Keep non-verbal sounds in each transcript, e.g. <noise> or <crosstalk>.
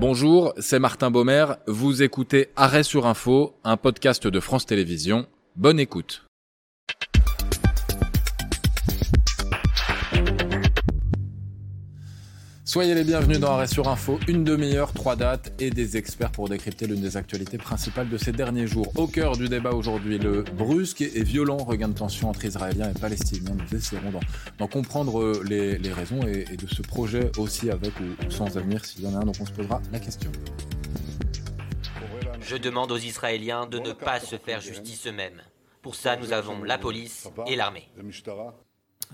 Bonjour, c'est Martin Baumer. Vous écoutez Arrêt sur Info, un podcast de France Télévisions. Bonne écoute. Soyez les bienvenus dans Arrêt sur Info, une demi-heure, trois dates et des experts pour décrypter l'une des actualités principales de ces derniers jours. Au cœur du débat aujourd'hui, le brusque et violent regain de tension entre Israéliens et Palestiniens. Nous essaierons d'en comprendre les, raisons et, de ce projet aussi avec ou, sans avenir s'il y en a un. Donc on se posera la question. Je demande aux Israéliens de ne pas se faire justice eux-mêmes. Pour ça, nous avons la police et l'armée.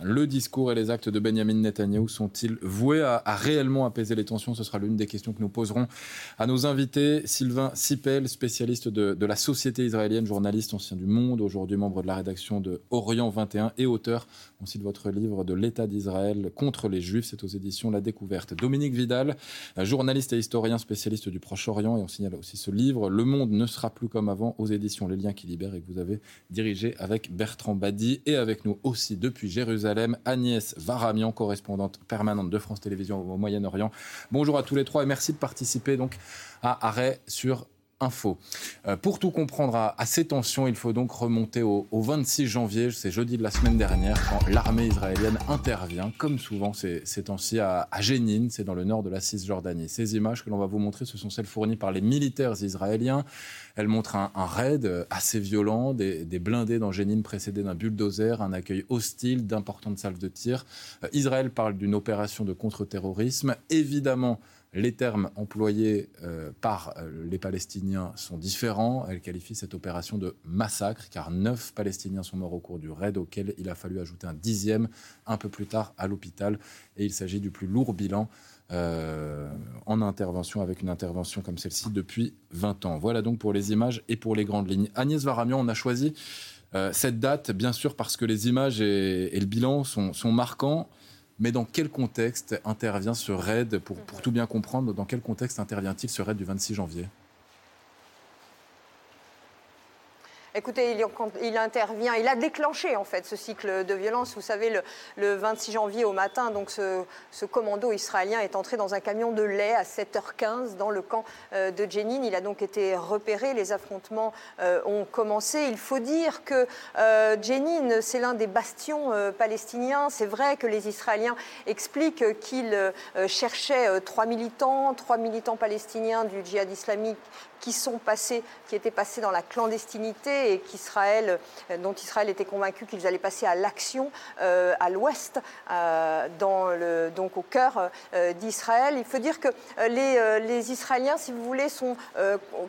Le discours et les actes de Benjamin Netanyahu sont-ils voués à, réellement apaiser les tensions? Ce sera l'une des questions que nous poserons à nos invités. Sylvain Sipel, spécialiste de, la société israélienne, journaliste ancien du Monde, aujourd'hui membre de la rédaction de Orient 21 et auteur aussi de votre livre de l'État d'Israël contre les Juifs. C'est aux éditions La Découverte. Dominique Vidal, journaliste et historien spécialiste du Proche-Orient et on signale aussi ce livre Le monde ne sera plus comme avant aux éditions Les Liens qui libèrent et que vous avez dirigé avec Bertrand Badi et avec nous aussi depuis Jérusalem Agnès Varamian, correspondante permanente de France Télévisions au Moyen-Orient. Bonjour à tous les trois et merci de participer donc à Arrêt sur Info. Euh, pour tout comprendre à, ces tensions, il faut donc remonter au, 26 janvier, c'est jeudi de la semaine dernière, quand l'armée israélienne intervient, comme souvent ces, temps-ci, à, à Jénine, c'est dans le nord de la Cisjordanie. Ces images que l'on va vous montrer, ce sont celles fournies par les militaires israéliens. Elles montrent un, raid assez violent, des, blindés dans Jénine précédés d'un bulldozer, un accueil hostile, d'importantes salves de tir. Euh, Israël parle d'une opération de contre-terrorisme. Évidemment, les termes employés euh, par euh, les Palestiniens sont différents. Elle qualifie cette opération de massacre, car neuf Palestiniens sont morts au cours du raid, auquel il a fallu ajouter un dixième un peu plus tard à l'hôpital. Et il s'agit du plus lourd bilan euh, en intervention, avec une intervention comme celle-ci depuis 20 ans. Voilà donc pour les images et pour les grandes lignes. Agnès Varamian, on a choisi cette date, bien sûr, parce que les images et, le bilan sont, sont marquants. Mais dans quel contexte intervient ce raid, pour, pour tout bien comprendre, dans quel contexte intervient-il ce raid du 26 janvier? Écoutez, il, intervient, il a déclenché en fait ce cycle de violence. Vous savez, le, 26 janvier au matin, donc ce, commando israélien est entré dans un camion de lait à 7h15 dans le camp euh, de Jenin. Il a donc été repéré. Les affrontements euh, ont commencé. Il faut dire que euh, Jenin, c'est l'un des bastions palestiniens. C'est vrai que les Israéliens expliquent qu'ils cherchaient trois militants, trois militants palestiniens du djihad islamique qui sont passés, qui étaient passés dans la clandestinité et euh, dont Israël était convaincu qu'ils allaient passer à l'action euh, à l'ouest, euh, donc au cœur d'Israël. Il faut dire que les, les, Israéliens, si vous voulez, sont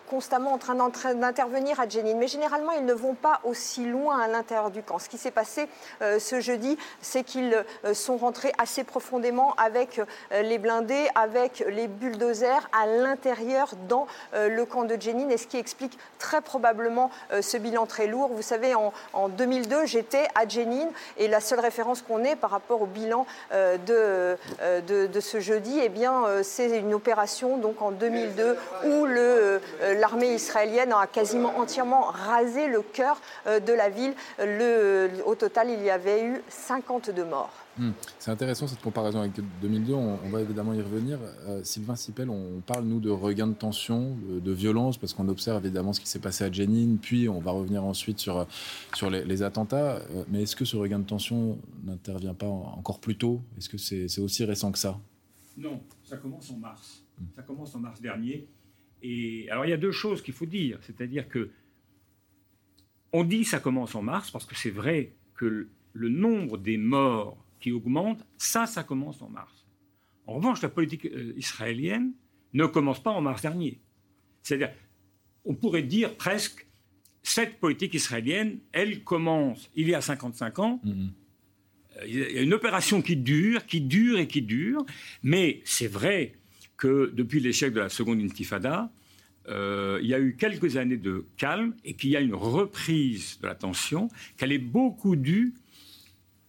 constamment en train d'intervenir à Jenin, mais généralement ils ne vont pas aussi loin à l'intérieur du camp. Ce qui s'est passé ce jeudi, c'est qu'ils sont rentrés assez profondément avec les blindés, avec les bulldozers à l'intérieur dans le camp de Jenin et ce qui explique très probablement ce bilan très lourd. Vous savez, en, 2002, j'étais à Jenin et la seule référence qu'on ait par rapport au bilan euh, euh, de, ce jeudi, eh bien, c'est une opération donc en 2002 où l'armée israélienne a quasiment entièrement rasé le cœur de la ville. Le, au total, il y avait eu 52 morts. Hmm. C'est intéressant cette comparaison avec 2002, on, va évidemment y revenir. Euh, Sylvain Sipel, on parle nous de regain de tension, de, violence, parce qu'on observe évidemment ce qui s'est passé à Jenin, puis on va revenir ensuite sur, sur les, attentats. Euh, mais est-ce que ce regain de tension n'intervient pas encore plus tôt? Est-ce que c'est aussi récent que ça? Non, ça commence en mars. Ça commence en mars dernier. Et alors il y a deux choses qu'il faut dire, c'est-à-dire que on dit ça commence en mars parce que c'est vrai que le nombre des morts qui augmente, ça, ça commence en mars. En revanche, la politique euh, israélienne ne commence pas en mars dernier. C'est-à-dire, on pourrait dire presque, cette politique israélienne, elle commence il y a 55 ans. Mm-hmm. Euh, il y a une opération qui dure, qui dure et qui dure, mais c'est vrai que depuis l'échec de la seconde intifada, euh, il y a eu quelques années de calme et qu'il y a une reprise de la tension, qu'elle est beaucoup due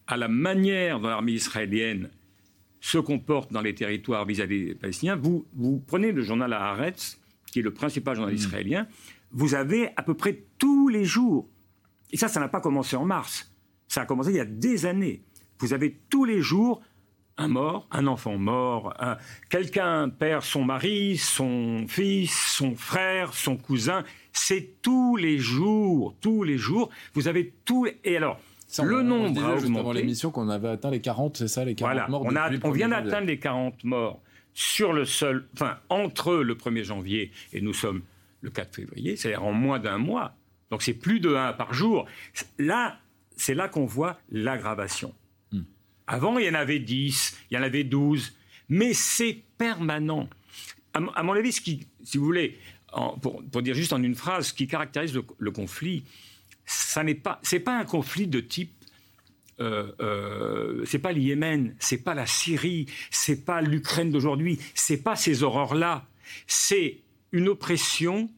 à la manière dont l'armée israélienne se comporte dans les territoires vis-à-vis des Palestiniens, vous, vous prenez le journal Haaretz, qui est le principal journal mm. israélien, vous avez à peu près tous les jours, et ça, ça n'a pas commencé en mars, ça a commencé il y a des années, vous avez tous les jours un mort, un enfant mort, quelqu'un perd son mari, son fils, son frère, son cousin. C'est tous les jours, tous les jours. Vous avez tout. Et alors, le nombre a augmenté. avant l'émission qu'on avait atteint les 40, c'est ça, les 40 morts on, on vient d'atteindre les 40 morts sur le seul, enfin entre le 1er janvier et nous sommes le 4 février, c'est-à-dire en moins d'un mois. Donc c'est plus de 1 par jour. Là, c'est là qu'on voit l'aggravation. Hmm. Avant, il y en avait 10, il y en avait 12, mais c'est permanent. À, mon avis, ce qui, si vous voulez, pour, dire juste en une phrase, ce qui caractérise le, conflit, ça n'est pas, c'est pas un conflit de type euh, euh, c'est pas le Yémen, c'est pas la Syrie, c'est pas l'Ukraine d'aujourd'hui, c'est pas ces horreurs-là. C'est une oppression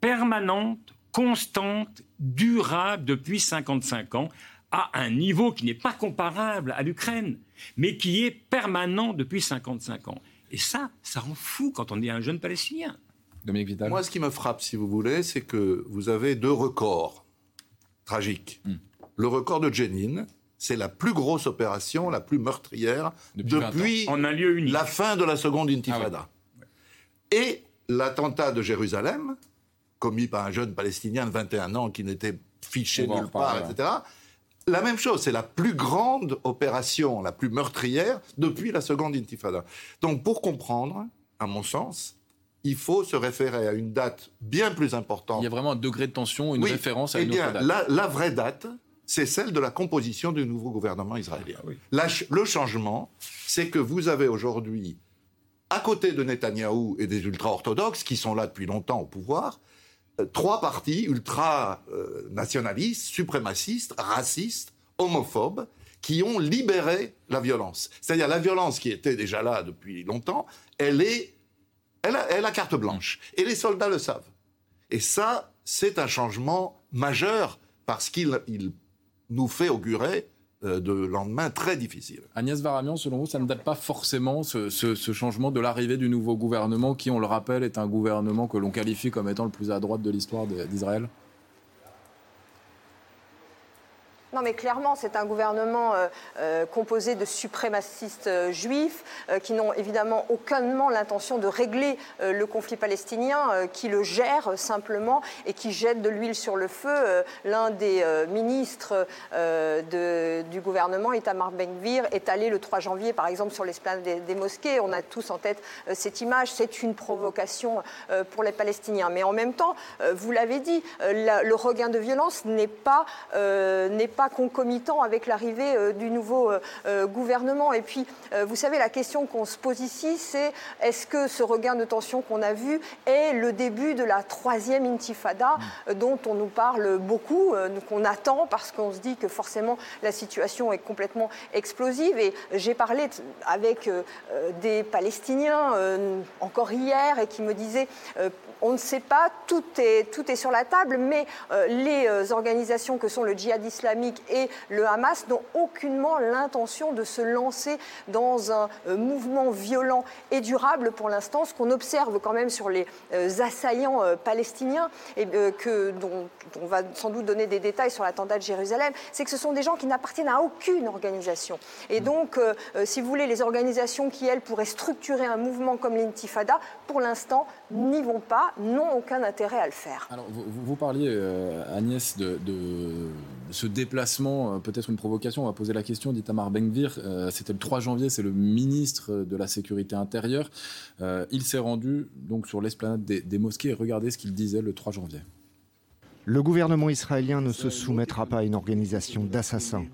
permanente, constante, durable depuis 55 ans, à un niveau qui n'est pas comparable à l'Ukraine, mais qui est permanent depuis 55 ans. Et ça, ça rend fou quand on est un jeune Palestinien. Dominique Vital. Moi, ce qui me frappe, si vous voulez, c'est que vous avez deux records tragiques. Hmm. Le record de Jenin, c'est la plus grosse opération, la plus meurtrière depuis, en un lieu unique. la fin de la seconde intifada. Ah Et l'attentat de Jérusalem, commis par un jeune Palestinien de 21 ans qui n'était fiché nulle part, etc. La même chose, c'est la plus grande opération, la plus meurtrière depuis la seconde intifada. Donc pour comprendre, à mon sens, il faut se référer à une date bien plus importante. Il y a vraiment un degré de tension, une référence à eh une bien, autre date. La, la vraie date, c'est celle de la composition du nouveau gouvernement israélien. Ah le changement, c'est que vous avez aujourd'hui à côté de Netanyahou et des ultra-orthodoxes, qui sont là depuis longtemps au pouvoir, euh, trois partis ultra-nationalistes, suprémacistes, racistes, homophobes, qui ont libéré la violence. C'est-à-dire la violence qui était déjà là depuis longtemps, elle est, elle a, carte blanche. Et les soldats le savent. Et ça, c'est un changement majeur parce qu'il nous fait augurer euh, de lendemain très difficile. Agnès Varamian, selon vous, ça ne date pas forcément ce changement de l'arrivée du nouveau gouvernement qui, on le rappelle, est un gouvernement que l'on qualifie comme étant le plus à droite de l'histoire d'Israël? Non, mais clairement, c'est un gouvernement euh, euh, composé de suprémacistes euh, juifs qui n'ont évidemment aucunement l'intention de régler le conflit palestinien, qui le gèrent simplement et qui jettent de l'huile sur le feu. L'un des ministres du gouvernement, Itamar Ben-Gvir, est allé le 3 janvier, par exemple, sur l'esplanade des, mosquées. On a tous en tête cette image. C'est une provocation pour les Palestiniens. Mais en même temps, vous l'avez dit, le regain de violence n'est pas, n'est pas concomitant avec l'arrivée euh, du nouveau euh, euh, gouvernement. Et puis, vous savez, la question qu'on se pose ici, c'est est-ce que ce regain de tension qu'on a vu est le début de la troisième intifada dont on nous parle beaucoup, qu'on attend parce qu'on se dit que forcément la situation est complètement explosive. Et j'ai parlé avec des Palestiniens encore hier et qui me disaient on ne sait pas, tout est, tout est sur la table, mais euh, les euh, organisations que sont le djihad islamique et le Hamas n'ont aucunement l'intention de se lancer dans un euh, mouvement violent et durable pour l'instant. Ce qu'on observe quand même sur les assaillants palestiniens, et, que, dont, on va sans doute donner des détails sur l'attentat de Jérusalem, c'est que ce sont des gens qui n'appartiennent à aucune organisation. Et donc, si vous voulez, les organisations qui, elles, pourraient structurer un mouvement comme l'intifada, pour l'instant, n'y vont pas n'ont aucun intérêt à le faire. Alors, vous, parliez, euh, Agnès, de, ce déplacement, euh, peut-être une provocation, on va poser la question d'Itamar Benvir. Euh, c'était le 3 janvier, c'est le ministre de la Sécurité intérieure. il s'est rendu donc sur l'esplanade des, des mosquées et regardez ce qu'il disait le 3 janvier. Le gouvernement israélien ne se soumettra pas à une organisation d'assassins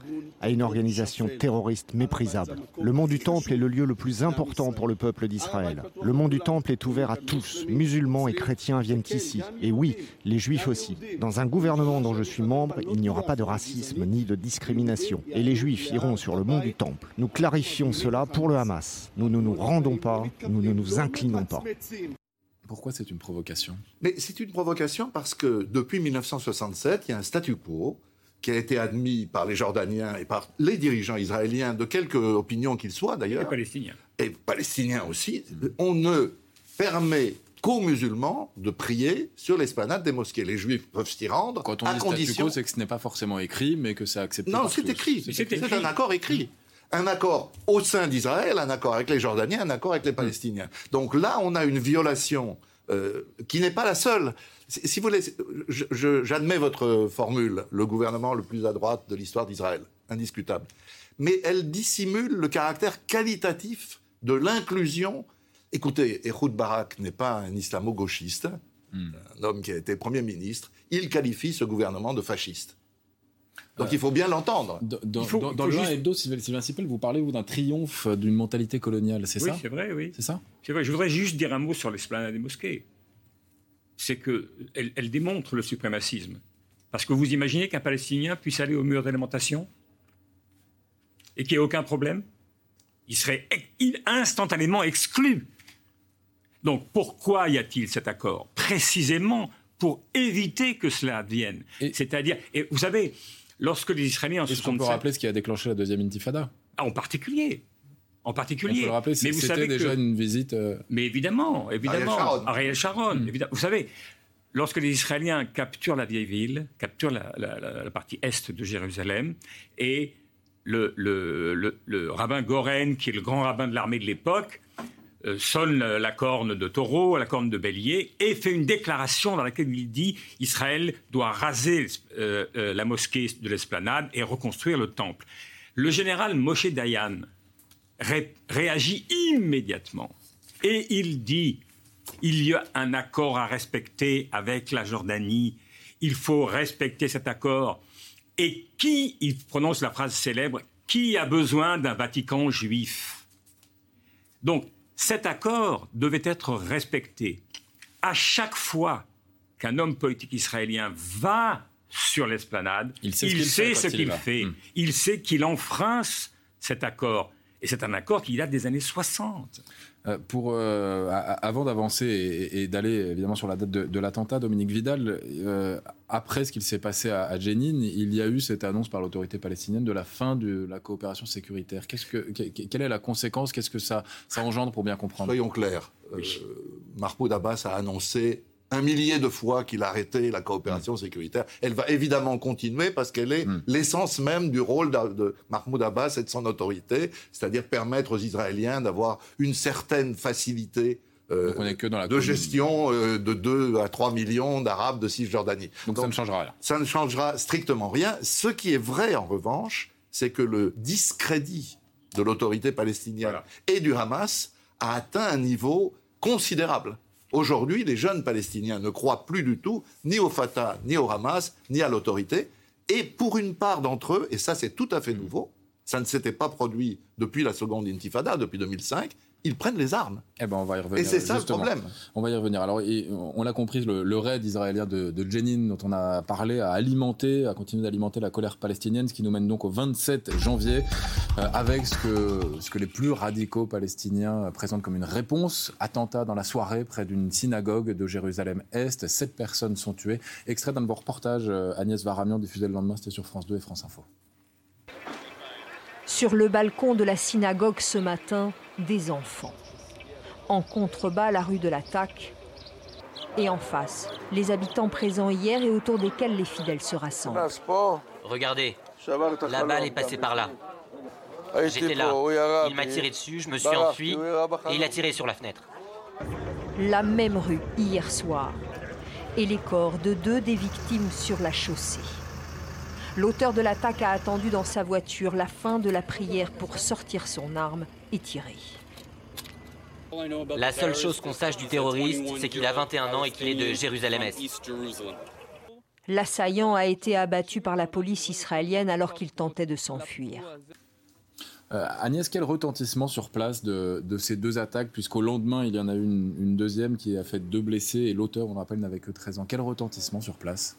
à une organisation terroriste méprisable. Le mont du Temple est le lieu le plus important pour le peuple d'Israël. Le mont du Temple est ouvert à tous. Musulmans et chrétiens viennent ici. Et oui, les juifs aussi. Dans un gouvernement dont je suis membre, il n'y aura pas de racisme ni de discrimination. Et les juifs iront sur le mont du Temple. Nous clarifions cela pour le Hamas. Nous ne nous rendons pas, nous ne nous inclinons pas. Pourquoi c'est une provocation? Mais c'est une provocation parce que depuis 1967, il y a un statu quo qui a été admis par les Jordaniens et par les dirigeants israéliens, de quelque opinion qu'ils soient d'ailleurs. Et palestiniens. Et palestiniens aussi. On ne permet qu'aux musulmans de prier sur l'esplanade des mosquées. Les juifs peuvent s'y rendre. Quand on à dit condition... c'est que ce n'est pas forcément écrit, mais que c'est accepté. Non, c'est écrit. C'est un accord écrit. Un accord au sein d'Israël, un accord avec les Jordaniens, un accord avec les Palestiniens. Donc là, on a une violation euh, qui n'est pas la seule. Si, vous voulez, j'admets votre formule, le gouvernement le plus à droite de l'histoire d'Israël, indiscutable. Mais elle dissimule le caractère qualitatif de l'inclusion. Écoutez, Ehud Barak n'est pas un islamo-gauchiste, hmm. un homme qui a été Premier ministre. Il qualifie ce gouvernement de fasciste. Donc il faut bien l'entendre. Dans, dans, le juste... hebdo, Sylvain Sipel, vous parlez vous d'un triomphe d'une mentalité coloniale, c'est ça? Oui, c'est vrai, oui. C'est ça? C'est vrai. Je voudrais juste dire un mot sur l'esplanade des mosquées. C'est qu'elle elle démontre le suprémacisme. Parce que vous imaginez qu'un Palestinien puisse aller au mur d'alimentation et qu'il n'y ait aucun problème Il serait instantanément exclu. Donc pourquoi y a-t-il cet accord? Précisément pour éviter que cela advienne. C'est-à-dire, et vous savez, lorsque les Israéliens en Est-ce qu'on peut rappeler ce qui a déclenché la deuxième intifada ah, En particulier. En particulier. le rappeler, mais vous savez déjà une visite. Euh, mais évidemment, évidemment. Ariel Sharon. Hmm. Évidemment. Vous savez, lorsque les Israéliens capturent la vieille ville, capturent la, partie est de Jérusalem, et le, le, le, rabbin Goren, qui est le grand rabbin de l'armée de l'époque, sonne la corne de taureau, la corne de bélier, et fait une déclaration dans laquelle il dit Israël doit raser euh, euh, la mosquée de l'esplanade et reconstruire le temple. Le général Moshe Dayan réagit immédiatement et il dit il y a un accord à respecter avec la Jordanie, il faut respecter cet accord. Et qui, il prononce la phrase célèbre, qui a besoin d'un Vatican juif? Donc, cet accord devait être respecté. À chaque fois qu'un homme politique israélien va sur l'esplanade, il sait ce qu'il fait. Hmm. Il sait qu'il enfreint cet accord. Et c'est un accord qui date des années 60. Euh, pour, euh, avant d'avancer et, d'aller évidemment sur la date de, l'attentat, Dominique Vidal, euh, après ce qu'il s'est passé à, Jenin, il y a eu cette annonce par l'autorité palestinienne de la fin de la coopération sécuritaire. Qu'est-ce que, quelle est la conséquence? Qu'est-ce que ça, ça engendre pour bien comprendre? Soyons clairs. Mahmoud Abbas a annoncé un millier de fois qu'il a arrêté la coopération sécuritaire. Elle va évidemment continuer parce qu'elle est hmm. l'essence même du rôle de, Mahmoud Abbas et de son autorité, c'est-à-dire permettre aux Israéliens d'avoir une certaine facilité euh, de gestion euh, de 2 à 3 millions d'Arabes de Cisjordanie. Donc, Donc ça ne changera rien. Ça ne changera strictement rien. Ce qui est vrai en revanche, c'est que le discrédit de l'autorité palestinienne et du Hamas a atteint un niveau considérable. Aujourd'hui, les jeunes Palestiniens ne croient plus du tout ni au Fatah, ni au Hamas, ni à l'autorité. Et pour une part d'entre eux, et ça c'est tout à fait nouveau, ça ne s'était pas produit depuis la seconde intifada, depuis 2005, ils prennent les armes. Eh ben, on va y revenir. Et c'est ça le problème. On va y revenir. Alors, on l'a compris, le, raid israélien de, de, Jenin, dont on a parlé, a alimenté, a continué d'alimenter la colère palestinienne, ce qui nous mène donc au 27 janvier, euh, avec ce que, ce que les plus radicaux palestiniens présentent comme une réponse. Attentat dans la soirée près d'une synagogue de Jérusalem-Est. Sept personnes sont tuées. Extrait d'un de vos reportages, euh, Agnès Varamian, diffusé le lendemain, c'était sur France 2 et France Info. Sur le balcon de la synagogue ce matin, des enfants. En contrebas, la rue de l'attaque. Et en face, les habitants présents hier et autour desquels les fidèles se rassemblent. Regardez, la balle est passée par là. J'étais là. Il m'a tiré dessus, je me suis enfui et il a tiré sur la fenêtre. La même rue hier soir. Et les corps de deux des victimes sur la chaussée. L'auteur de l'attaque a attendu dans sa voiture la fin de la prière pour sortir son arme et tirer. La seule chose qu'on sache du terroriste, c'est qu'il a 21 ans et qu'il est de Jérusalem-Est. L'assaillant a été abattu par la police israélienne alors qu'il tentait de s'enfuir. Euh, Agnès, quel retentissement sur place de, ces deux attaques, puisqu'au lendemain, il y en a eu une, une, deuxième qui a fait deux blessés et l'auteur, on rappelle, n'avait que 13 ans. Quel retentissement sur place?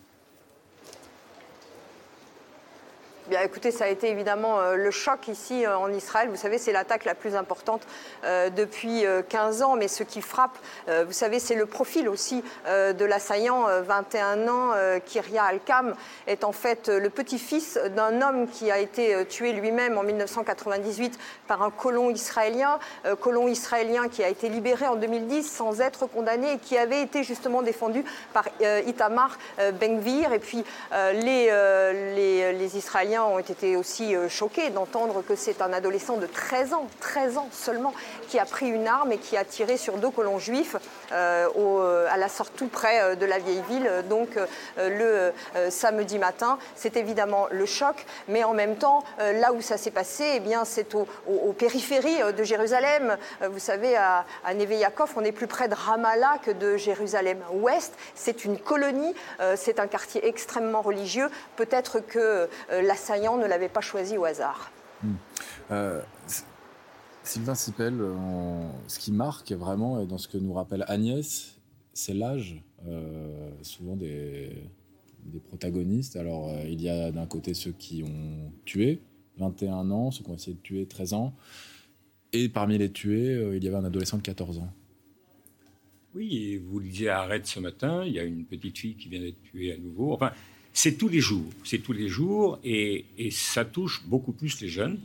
Écoutez, ça a été évidemment euh, le choc ici euh, en Israël. Vous savez, c'est l'attaque la plus importante euh, depuis 15 ans. Mais ce qui frappe, vous savez, c'est le profil aussi de l'assaillant. 21 ans, Kiria Al-Kam est en fait le petit-fils d'un homme qui a été tué lui-même en 1998 par un colon israélien. colon israélien qui a été libéré en 2010 sans être condamné et qui avait été justement défendu par Itamar Ben-Gvir. Et puis les Israéliens Ont été aussi choqués d'entendre que c'est un adolescent de 13 ans, 13 ans seulement, qui a pris une arme et qui a tiré sur deux colons juifs à la sortie tout près de la vieille ville, donc le samedi matin. C'est évidemment le choc, mais en même temps, là où ça s'est passé, eh bien, c'est aux, périphéries de Jérusalem. Vous savez, à, à Neve Yaakov, on est plus près de Ramallah que de Jérusalem-Ouest. C'est une colonie, c'est un quartier extrêmement religieux. Peut-être que ne l'avait pas choisi au hasard. Hmm. Sylvain Sipel, ce qui marque vraiment, et dans ce que nous rappelle Agnès, c'est l'âge, euh, souvent des, protagonistes. Alors, euh, il y a d'un côté ceux qui ont tué, 21 ans, ceux qui ont essayé de tuer, 13 ans. Et parmi les tués, euh, il y avait un adolescent de 14 ans. Oui, et vous le disiez à Arrête ce matin, il y a une petite fille qui vient d'être tuée à nouveau. Enfin, c'est tous les jours. C'est tous les jours, et, et ça touche beaucoup plus les jeunes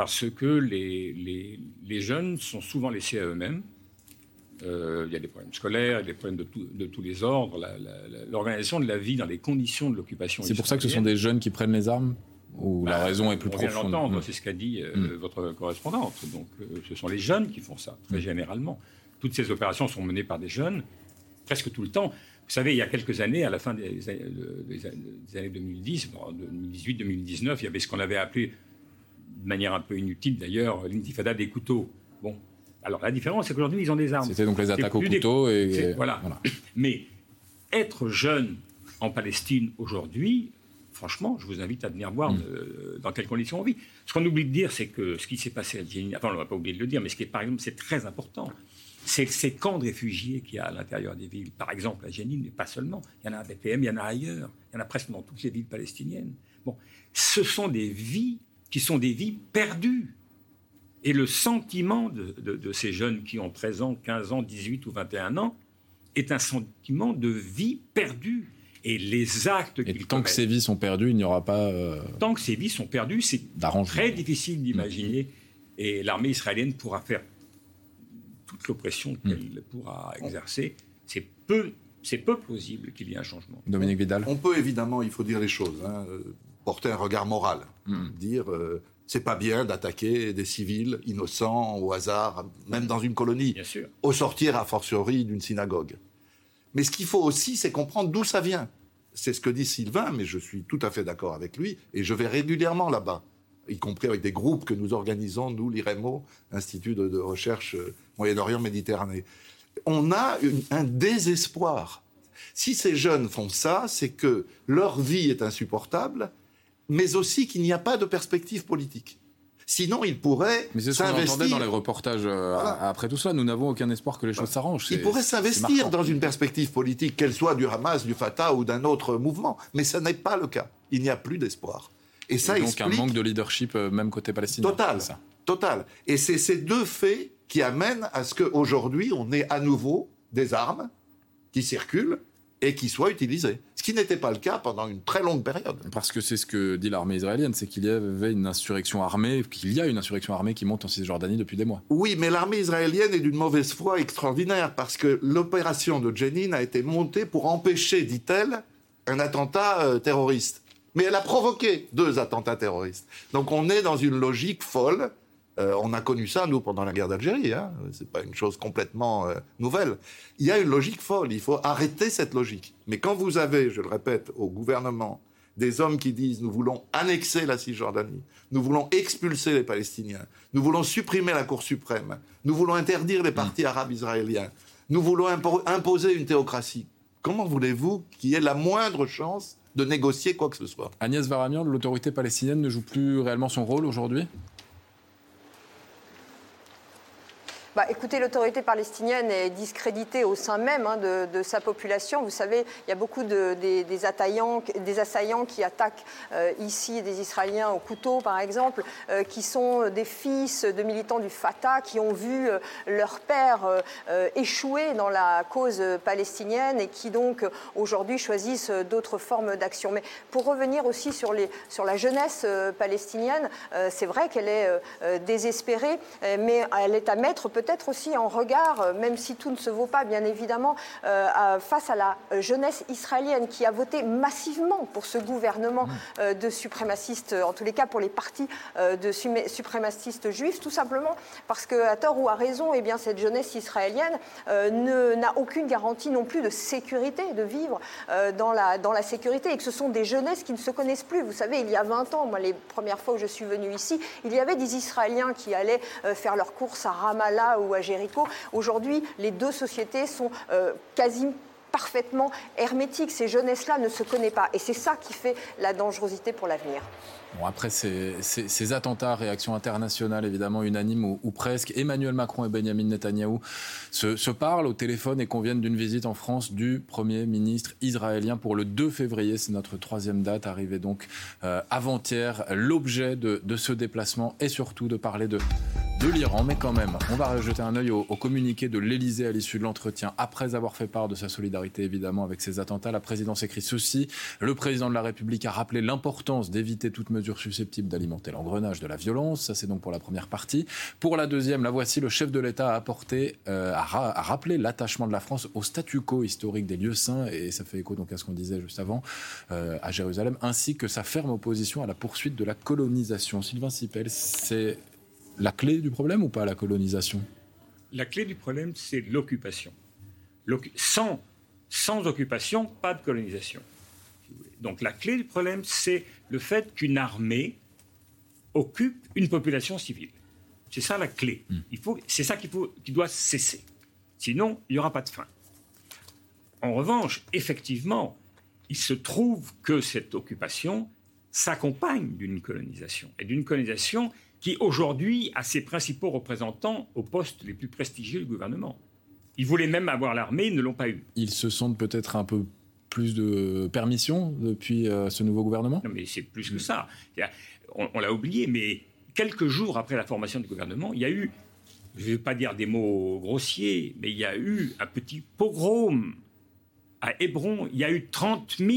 parce que les, les, jeunes sont souvent laissés à eux-mêmes. Euh, il y a des problèmes scolaires, des problèmes de, tous les ordres, l'organisation de la vie dans les conditions de l'occupation. C'est pour ça que ce sont des jeunes qui prennent les armes ou la bah, raison est plus profonde l'entendre, c'est ce qu'a dit euh, mm. votre correspondante. Donc, euh, ce sont les jeunes qui font ça, très mm. généralement. Toutes ces opérations sont menées par des jeunes, presque tout le temps. Vous savez, il y a quelques années, à la fin des, des années 2010, 2018-2019, il y avait ce qu'on avait appelé de manière un peu inutile d'ailleurs, l'intifada des couteaux. Bon, alors la différence, c'est qu'aujourd'hui, ils ont des armes. C'était donc les attaques au couteau et... Voilà. Mais être jeune en Palestine aujourd'hui, franchement, je vous invite à venir voir mm. euh, dans quelles conditions on vit. Ce qu'on oublie de dire, c'est que ce qui s'est passé à Jenin, enfin, on va pas oublier de le dire, mais ce qui est, par exemple, c'est très important, c'est ces camps de réfugiés qu'il y a à l'intérieur des villes. Par exemple, à Jenin, mais pas seulement. Il y en a à Bethléem, il y en a ailleurs. Il y en a presque dans toutes les villes palestiniennes. Bon, ce sont des vies qui sont des vies perdues. Et le sentiment de, ces jeunes qui ont 13 ans, 15 ans, 18 ou 21 ans est un sentiment de vie perdue. Et les actes qu'ils Tant que ces vies sont perdues, il n'y aura pas. Euh, tant que ces vies sont perdues, c'est très difficile d'imaginer. Et l'armée israélienne pourra faire toute l'oppression mm. qu'elle pourra exercer. C'est peu, c'est peu plausible qu'il y ait un changement. Dominique Vidal. On peut évidemment, il faut dire les choses. Hein, porter un regard moral, hmm. dire euh, c'est pas bien d'attaquer des civils innocents au hasard, même dans une colonie, au sortir a fortiori d'une synagogue. Mais ce qu'il faut aussi, c'est comprendre d'où ça vient. C'est ce que dit Sylvain, mais je suis tout à fait d'accord avec lui, et je vais régulièrement là-bas, y compris avec des groupes que nous organisons, nous, l'IREMO, Institut de, recherche euh, Moyen-Orient Méditerranée. On a un désespoir. Si ces jeunes font ça, c'est que leur vie est insupportable mais aussi qu'il n'y a pas de perspective politique. Sinon, ils pourraient Mais c'est ce qu'on entendait dans les reportages euh, après tout ça. Nous n'avons aucun espoir que les choses s'arrangent. Ils pourraient s'investir dans une perspective politique, qu'elle soit du Hamas, du Fatah ou d'un autre mouvement. Mais ce n'est pas le cas. Il n'y a plus d'espoir. Et ça Et donc un manque de leadership, euh, même côté palestinien. Total. Ça. Total. Et c'est ces deux faits qui amènent à ce qu'aujourd'hui, on ait à nouveau des armes qui circulent et qui soient utilisées. Ce qui n'était pas le cas pendant une très longue période. Parce que c'est ce que dit l'armée israélienne, c'est qu'il y avait une insurrection armée, qu'il y a une insurrection armée qui monte en Cisjordanie depuis des mois. Oui, mais l'armée israélienne est d'une mauvaise foi extraordinaire, parce que l'opération de Jenin a été montée pour empêcher, dit-elle, un attentat euh, terroriste. Mais elle a provoqué deux attentats terroristes. Donc on est dans une logique folle euh, on a connu ça, nous, pendant la guerre d'Algérie. Hein. Ce n'est pas une chose complètement euh, nouvelle. Il y a une logique folle. Il faut arrêter cette logique. Mais quand vous avez, je le répète, au gouvernement, des hommes qui disent nous voulons annexer la Cisjordanie, nous voulons expulser les Palestiniens, nous voulons supprimer la Cour suprême, nous voulons interdire les partis arabes israéliens, nous voulons imposer une théocratie. Comment voulez-vous qu'il y ait la moindre chance de négocier quoi que ce soit? Agnès Varamian, l'autorité palestinienne ne joue plus réellement son rôle aujourd'hui? Bah, écoutez, l'autorité palestinienne est discréditée au sein même hein, de, sa population. Vous savez, il y a beaucoup de, des, assaillants, qui attaquent euh, ici des Israéliens au couteau, par exemple, euh, qui sont des fils de militants du Fatah qui ont vu euh, leur père échouer dans la cause palestinienne et qui donc aujourd'hui choisissent d'autres formes d'action. Mais pour revenir aussi sur la jeunesse palestinienne, c'est vrai qu'elle est désespérée, mais elle est à mettre peut peut-être aussi en regard, même si tout ne se vaut pas, bien évidemment, face à la jeunesse israélienne qui a voté massivement pour ce gouvernement mmh. de suprémacistes, en tous les cas pour les partis de suprémacistes juifs, tout simplement parce que, à tort ou à raison, eh bien, cette jeunesse israélienne n'a aucune garantie non plus de sécurité, de vivre dans, la, dans la sécurité, et que ce sont des jeunesses qui ne se connaissent plus. Vous savez, il y a 20 ans, moi, les premières fois où je suis venue ici, il y avait des Israéliens qui allaient euh, faire leurs courses à Ramallah ou à Jéricho. Aujourd'hui, les deux sociétés sont euh, quasi parfaitement hermétiques. Ces jeunesses-là ne se connaissent pas. Et c'est ça qui fait la dangerosité pour l'avenir. Bon, après ces, attentats, réaction internationale évidemment unanime ou, presque, Emmanuel Macron et Benjamin Netanyahou se, parlent au téléphone et conviennent d'une visite en France du Premier ministre israélien pour le 2 février. C'est notre troisième date, arrivée donc euh, avant-hier. L'objet de, ce déplacement est surtout de parler de l'Iran, mais quand même, on va jeter un œil au, communiqué de l'Elysée à l'issue de l'entretien. Après avoir fait part de sa solidarité, évidemment, avec ces attentats, la présidence écrit ceci. Le président de la République a rappelé l'importance d'éviter toute mesure susceptible d'alimenter l'engrenage de la violence. Ça, c'est donc pour la première partie. Pour la deuxième, la voici, le chef de l'État a apporté, euh, a, rappelé l'attachement de la France au statu quo historique des lieux saints, et ça fait écho donc à ce qu'on disait juste avant, euh, à Jérusalem, ainsi que sa ferme opposition à la poursuite de la colonisation. Sylvain Sipel, c'est la clé du problème ou pas la colonisation? La clé du problème, c'est l'occupation. Sans, sans occupation, pas de colonisation. Donc la clé du problème, c'est le fait qu'une armée occupe une population civile. C'est ça la clé. Hmm. Il faut, c'est ça qu'il faut, qui doit cesser. Sinon, il n'y aura pas de fin. En revanche, effectivement, il se trouve que cette occupation s'accompagne d'une colonisation et d'une colonisation qui aujourd'hui a ses principaux représentants aux postes les plus prestigieux du gouvernement. Ils voulaient même avoir l'armée, ils ne l'ont pas eu. Ils se sentent peut-être un peu plus de permission depuis euh, ce nouveau gouvernement? Non, mais c'est plus que ça. On, l'a oublié, mais quelques jours après la formation du gouvernement, il y a eu, je ne vais pas dire des mots grossiers, mais il y a eu un petit pogrom à Hébron. Il y a eu 30 000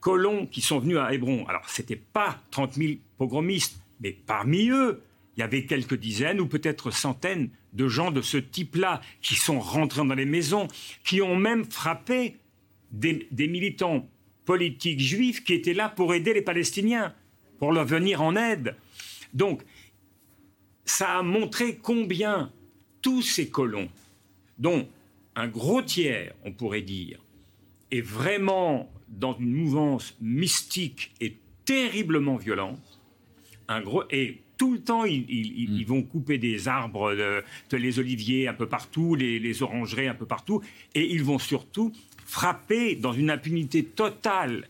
colons qui sont venus à Hébron. Alors, ce n'était pas 30 000 pogromistes, mais parmi eux, il y avait quelques dizaines ou peut-être centaines de gens de ce type-là qui sont rentrés dans les maisons, qui ont même frappé des, militants politiques juifs qui étaient là pour aider les Palestiniens, pour leur venir en aide. Donc, ça a montré combien tous ces colons, dont un gros tiers, on pourrait dire, est vraiment dans une mouvance mystique et terriblement violente, un gros et tout le temps, ils, mm. vont couper des arbres, de, les oliviers un peu partout, les, les, orangeries un peu partout, et ils vont surtout frapper dans une impunité totale,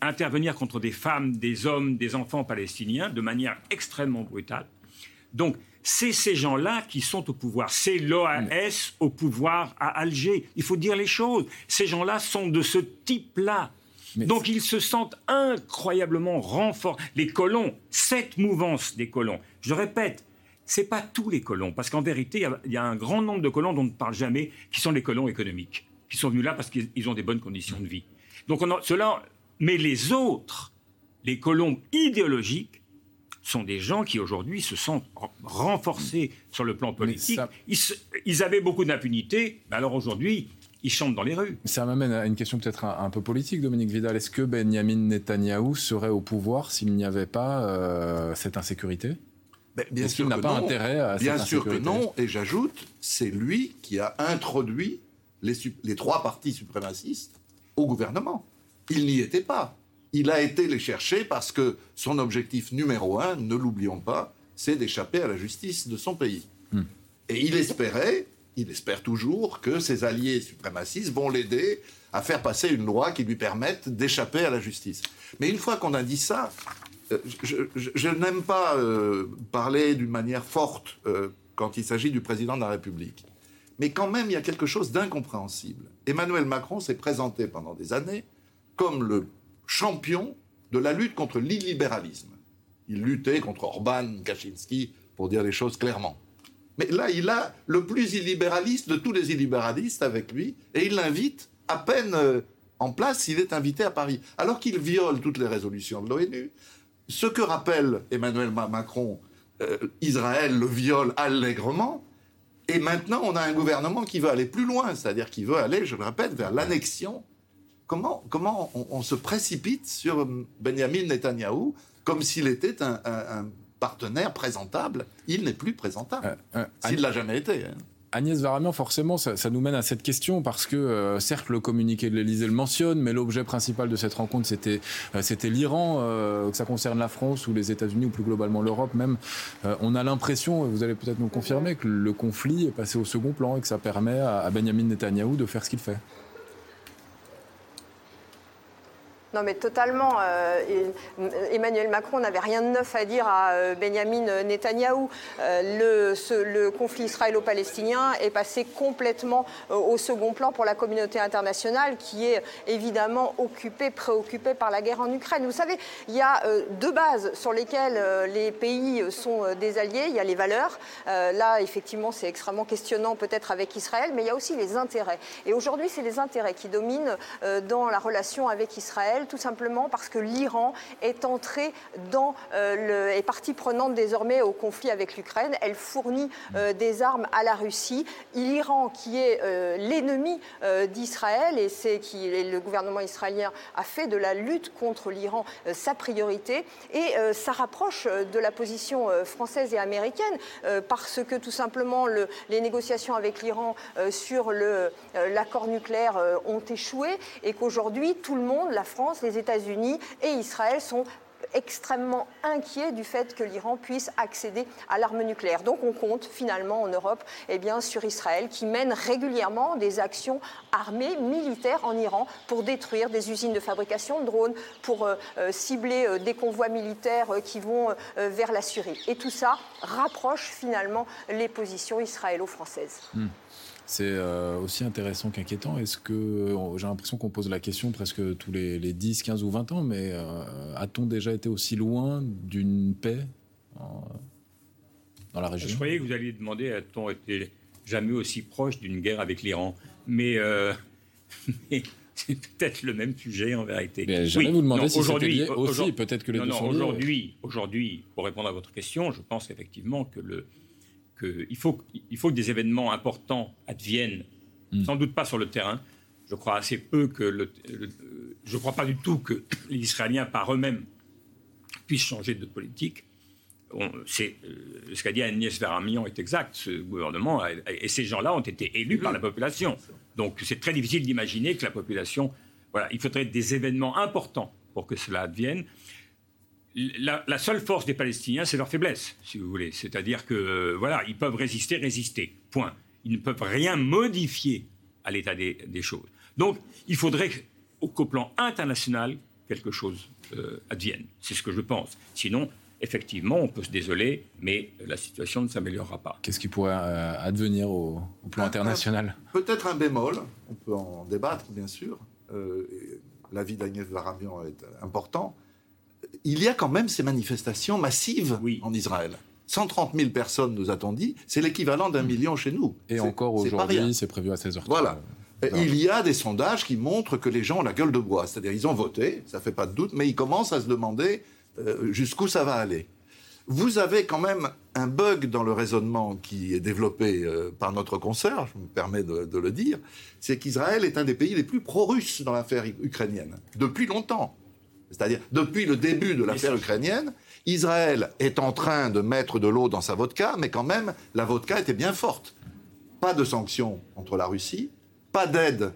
intervenir contre des femmes, des hommes, des enfants palestiniens de manière extrêmement brutale. Donc, c'est ces gens-là qui sont au pouvoir. C'est l'OAS au pouvoir à Alger. Il faut dire les choses. Ces gens-là sont de ce type-là. Donc ils se sentent incroyablement renforcés. Les colons, cette mouvance des colons, je répète, c'est pas tous les colons, parce qu'en vérité, il y, a un grand nombre de colons dont on ne parle jamais, qui sont les colons économiques, qui sont venus là parce qu'ils ont des bonnes conditions de vie. Donc on cela, mais les autres, les colons idéologiques, sont des gens qui aujourd'hui se sentent renforcés sur le plan politique. Ils, ils, avaient beaucoup d'impunité, mais alors aujourd'hui, ils chantent dans les rues. Ça m'amène à une question peut-être un, peu politique, Dominique Vidal. Est-ce que Benjamin Netanyahou serait au pouvoir s'il n'y avait pas euh, cette insécurité? Ben, bien sûr qu'il n'a pas intérêt à Bien sûr que non, et j'ajoute, c'est lui qui a introduit les, les trois partis suprémacistes au gouvernement. Il n'y était pas. Il a été les chercher parce que son objectif numéro un, ne l'oublions pas, c'est d'échapper à la justice de son pays. Hmm. Et il espérait il espère toujours que ses alliés suprémacistes vont l'aider à faire passer une loi qui lui permette d'échapper à la justice. Mais une fois qu'on a dit ça, euh, je, n'aime pas euh, parler d'une manière forte euh, quand il s'agit du président de la République. Mais quand même, il y a quelque chose d'incompréhensible. Emmanuel Macron s'est présenté pendant des années comme le champion de la lutte contre l'illibéralisme. Il luttait contre Orban, Kaczynski, pour dire les choses clairement. Mais là, il a le plus illibéraliste de tous les illibéralistes avec lui, et il l'invite à peine euh, en place s'il est invité à Paris, alors qu'il viole toutes les résolutions de l'ONU. Ce que rappelle Emmanuel Macron Israël le viole allègrement. Et maintenant, on a un gouvernement qui veut aller plus loin, c'est-à-dire qui veut aller, je le répète, vers l'annexion. Comment, comment on, se précipite sur Benjamin Netanyahou comme s'il était un, partenaire présentable Il n'est plus présentable, s'il ne l'a jamais été. Hein. Agnès Varamian, forcément, ça, nous mène à cette question parce que, euh, certes, le communiqué de l'Élysée le mentionne, mais l'objet principal de cette rencontre, c'était euh, c'était l'Iran, euh, que ça concerne la France ou les États-Unis ou plus globalement l'Europe même. on a l'impression, vous allez peut-être nous confirmer, que le conflit est passé au second plan et que ça permet à, à Benjamin Netanyahou de faire ce qu'il fait. Non, mais totalement. Euh, Emmanuel Macron n'avait rien de neuf à dire à euh, Benjamin Netanyahou. Euh, le, conflit israélo-palestinien est passé complètement au second plan pour la communauté internationale, qui est évidemment occupée, préoccupée par la guerre en Ukraine. Vous savez, il y a deux bases sur lesquelles les pays sont des alliés. Il y a les valeurs. là, effectivement, c'est extrêmement questionnant peut-être avec Israël, mais il y a aussi les intérêts. Et aujourd'hui, c'est les intérêts qui dominent dans la relation avec Israël tout simplement parce que l'Iran est entré dans euh, est partie prenante désormais au conflit avec l'Ukraine. Elle fournit euh, des armes à la Russie. L'Iran, qui est euh, l'ennemi d'Israël, et c'est qui le gouvernement israélien a fait de la lutte contre l'Iran sa priorité, et ça rapproche de la position française et américaine parce que tout simplement le, les négociations avec l'Iran sur l'accord nucléaire ont échoué et qu'aujourd'hui tout le monde, la France, les États-Unis et Israël sont extrêmement inquiets du fait que l'Iran puisse accéder à l'arme nucléaire. Donc on compte finalement en Europe eh bien, sur Israël qui mène régulièrement des actions armées, militaires en Iran pour détruire des usines de fabrication de drones, pour euh, euh, cibler euh, des convois militaires qui vont vers la Syrie. Et tout ça rapproche finalement les positions israélo-françaises. Hmm. C'est euh, aussi intéressant qu'inquiétant. Est-ce que euh, j'ai l'impression qu'on pose la question presque tous les, 10, 15 ou 20 ans, mais euh, a-t-on déjà été aussi loin d'une paix dans la région? Je croyais que vous alliez demander a-t-on été jamais aussi proche d'une guerre avec l'Iran? <laughs> Mais, c'est peut-être le même sujet en vérité. Mais jamais vous demandez si aujourd'hui aussi, peut-être que les deux sont Aujourd'hui, aujourd'hui, pour répondre à votre question, je pense effectivement que le il faut, il faut que des événements importants adviennent, hmm. sans doute pas sur le terrain. Je crois assez peu que le, je ne crois pas du tout que les Israéliens par eux-mêmes puissent changer de politique. C'est euh, ce qu'a dit Agnès Varamian est exact. Ce gouvernement et ces gens-là ont été élus par la population. Donc c'est très difficile d'imaginer que la population. Voilà, il faudrait des événements importants pour que cela advienne la, seule force des Palestiniens, c'est leur faiblesse, si vous voulez. C'est-à-dire que, euh, voilà, ils peuvent résister, résister. Point. Ils ne peuvent rien modifier à l'état des, choses. Donc, il faudrait qu'au plan international, quelque chose euh, advienne. C'est ce que je pense. Sinon, effectivement, on peut se désoler, mais la situation ne s'améliorera pas. Qu'est-ce qui pourrait euh, advenir au, plan international? Peut-être un bémol, on peut en débattre, bien sûr. L'avis d'Agnès Varamian est important il y a quand même ces manifestations massives en Israël. 130 000 personnes, nous a-t-on dit, c'est l'équivalent d'un million chez nous. Et encore aujourd'hui, c'est prévu à 16h30. Voilà. Il y a des sondages qui montrent que les gens ont la gueule de bois. C'est-à-dire, ils ont voté, ça fait pas de doute, mais ils commencent à se demander euh, jusqu'où ça va aller. Vous avez quand même un bug dans le raisonnement qui est développé euh, par notre consoeur, je me permets de, de le dire, c'est qu'Israël est un des pays les plus pro-russes dans l'affaire ukrainienne, depuis longtemps. C'est-à-dire, depuis le début de l'affaire ukrainienne, Israël est en train de mettre de l'eau dans sa vodka, mais quand même, la vodka était bien forte. Pas de sanctions contre la Russie, pas d'aide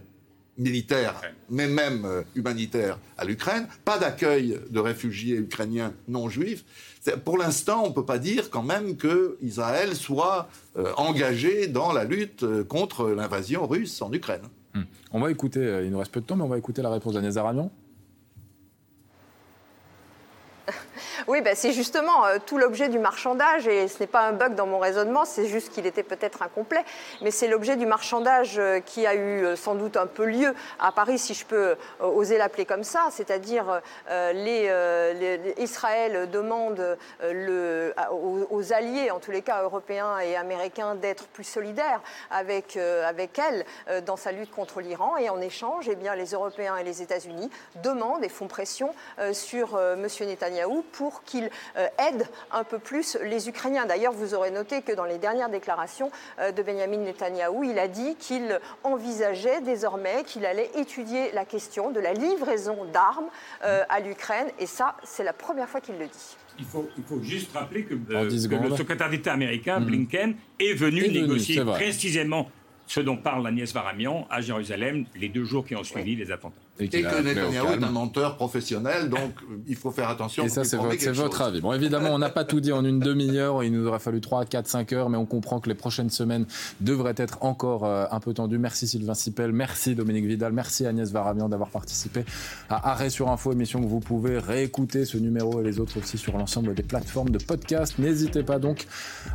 militaire, mais même euh, humanitaire à l'Ukraine, pas d'accueil de réfugiés ukrainiens non juifs. Pour l'instant, on ne peut pas dire quand même que Israël soit euh, engagé dans la lutte euh, contre l'invasion russe en Ukraine. Hmm. On va écouter, il nous reste peu de temps, mais on va écouter la réponse d'Agnès Aramian. Oui, ben c'est justement euh, tout l'objet du marchandage, et ce n'est pas un bug dans mon raisonnement, c'est juste qu'il était peut-être incomplet, mais c'est l'objet du marchandage euh, qui a eu euh, sans doute un peu lieu à Paris, si je peux oser l'appeler comme ça, c'est-à-dire Israël demande aux, alliés, en tous les cas européens et américains, d'être plus solidaires avec, avec elle dans sa lutte contre l'Iran, et en échange, eh bien, les Européens et les États-Unis demandent et font pression sur M. Netanyahou pour pour qu'il aide un peu plus les Ukrainiens. D'ailleurs, vous aurez noté que dans les dernières déclarations de Benjamin Netanyahou, il a dit qu'il envisageait désormais qu'il allait étudier la question de la livraison d'armes à l'Ukraine. Et ça, c'est la première fois qu'il le dit. Il faut, il faut, juste rappeler que, le secrétaire d'État américain, mm. Blinken, est venu négocier précisément ce dont parle Agnès Varamian à Jérusalem les deux jours qui ont suivi les attentats. Et, que Netanyahu est un menteur professionnel, donc il faut faire attention. Et ça, c'est votre, avis. Bon, évidemment, on n'a pas tout dit en une demi-heure. Il nous aurait fallu 3, 4, 5 heures, mais on comprend que les prochaines semaines devraient être encore euh, un peu tendues. Merci Sylvain Sipel, merci Dominique Vidal, merci Agnès Varamian d'avoir participé à Arrêt sur Info, émission que vous pouvez réécouter ce numéro et les autres aussi sur l'ensemble des plateformes de podcast. N'hésitez pas donc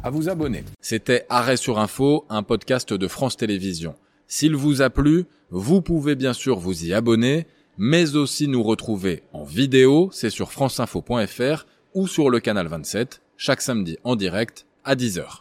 à vous abonner. C'était Arrêt sur Info, un podcast de France Télévisions. S'il vous a plu, vous pouvez bien sûr vous y abonner, mais aussi nous retrouver en vidéo, c'est sur franceinfo.fr ou sur le canal 27, chaque samedi en direct à 10h.